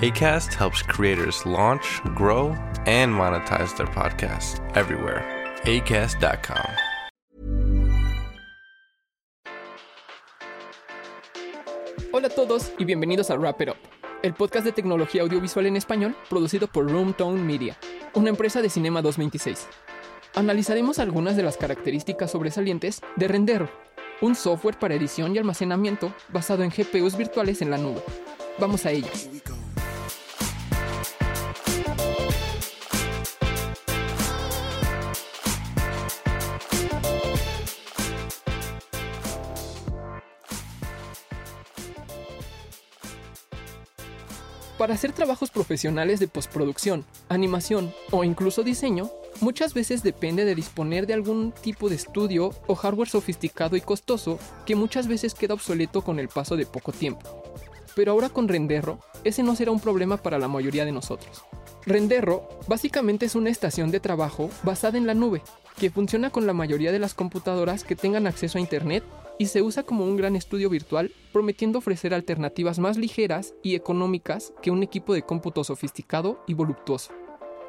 ACAST helps creators launch, grow, and monetize their podcasts everywhere. ACAST.com. Hola a todos y bienvenidos a Wrap It Up, el podcast de tecnología audiovisual en español producido por Roomtone Media, una empresa de Cinema 226. Analizaremos algunas de las características sobresalientes de Rendero, un software para edición y almacenamiento basado en GPUs virtuales en la nube. Vamos a ellas. Para hacer trabajos profesionales de postproducción, animación o incluso diseño, muchas veces depende de disponer de algún tipo de estudio o hardware sofisticado y costoso que muchas veces queda obsoleto con el paso de poco tiempo. Pero ahora con Renderro, ese no será un problema para la mayoría de nosotros. Renderro básicamente es una estación de trabajo basada en la nube, que funciona con la mayoría de las computadoras que tengan acceso a Internet y se usa como un gran estudio virtual, prometiendo ofrecer alternativas más ligeras y económicas que un equipo de cómputo sofisticado y voluptuoso.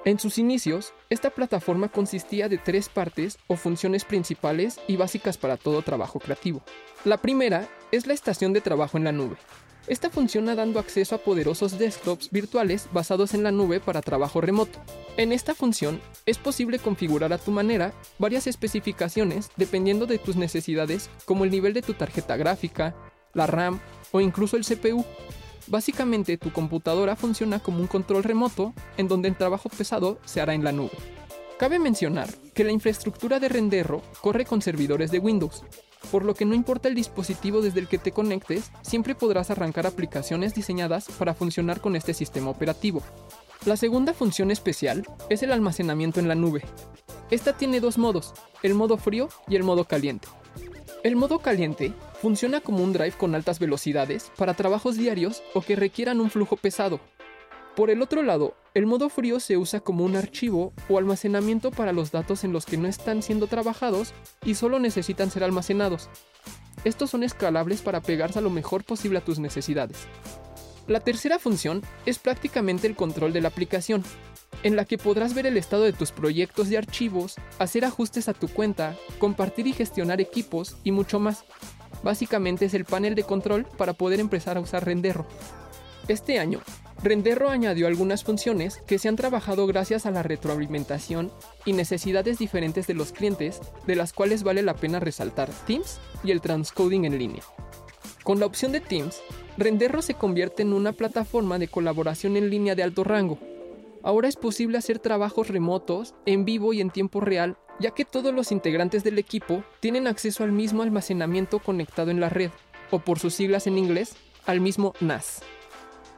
En sus inicios, esta plataforma consistía de tres partes o funciones principales y básicas para todo trabajo creativo. La primera es la estación de trabajo en la nube, esta funciona dando acceso a poderosos desktops virtuales basados en la nube para trabajo remoto. En esta función es posible configurar a tu manera varias especificaciones dependiendo de tus necesidades como el nivel de tu tarjeta gráfica, la RAM o incluso el CPU. Básicamente tu computadora funciona como un control remoto en donde el trabajo pesado se hará en la nube. Cabe mencionar que la infraestructura de Renderro corre con servidores de Windows, por lo que no importa el dispositivo desde el que te conectes, siempre podrás arrancar aplicaciones diseñadas para funcionar con este sistema operativo. La segunda función especial es el almacenamiento en la nube. Esta tiene dos modos, el modo frío y el modo caliente. El modo caliente funciona como un drive con altas velocidades para trabajos diarios o que requieran un flujo pesado. Por el otro lado, el modo frío se usa como un archivo o almacenamiento para los datos en los que no están siendo trabajados y solo necesitan ser almacenados. Estos son escalables para pegarse a lo mejor posible a tus necesidades. La tercera función es prácticamente el control de la aplicación, en la que podrás ver el estado de tus proyectos y archivos, hacer ajustes a tu cuenta, compartir y gestionar equipos y mucho más. Básicamente es el panel de control para poder empezar a usar Renderro. Este año, Renderro añadió algunas funciones que se han trabajado gracias a la retroalimentación y necesidades diferentes de los clientes, de las cuales vale la pena resaltar Teams y el transcoding en línea. Con la opción de Teams, Renderro se convierte en una plataforma de colaboración en línea de alto rango. Ahora es posible hacer trabajos remotos, en vivo y en tiempo real, ya que todos los integrantes del equipo tienen acceso al mismo almacenamiento conectado en la red, o por sus siglas en inglés, al mismo NAS.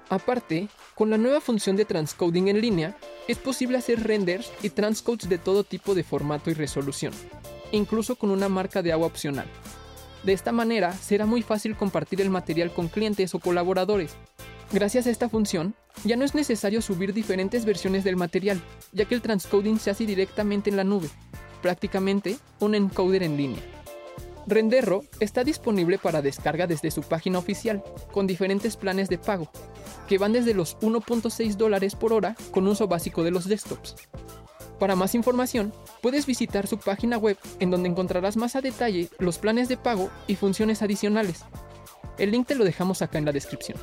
Aparte, con la nueva función de transcoding en línea, es posible hacer renders y transcodes de todo tipo de formato y resolución, incluso con una marca de agua opcional. De esta manera, será muy fácil compartir el material con clientes o colaboradores. Gracias a esta función, ya no es necesario subir diferentes versiones del material, ya que el transcoding se hace directamente en la nube, prácticamente un encoder en línea. Renderro está disponible para descarga desde su página oficial, con diferentes planes de pago, que van desde los 1.6 dólares por hora con uso básico de los desktops. Para más información, puedes visitar su página web en donde encontrarás más a detalle los planes de pago y funciones adicionales. El link te lo dejamos acá en la descripción.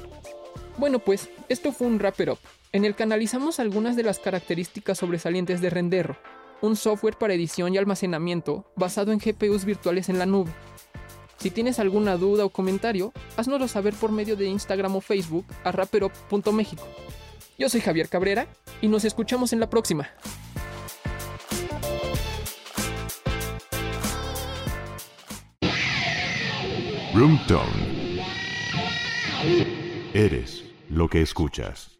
Bueno pues, esto fue un Wrapper Up, en el que analizamos algunas de las características sobresalientes de Renderro, un software para edición y almacenamiento basado en GPUs virtuales en la nube. Si tienes alguna duda o comentario, haznoslo saber por medio de Instagram o Facebook a rapperop.mexico. Yo soy Javier Cabrera y nos escuchamos en la próxima. Roomtone. Eres lo que escuchas.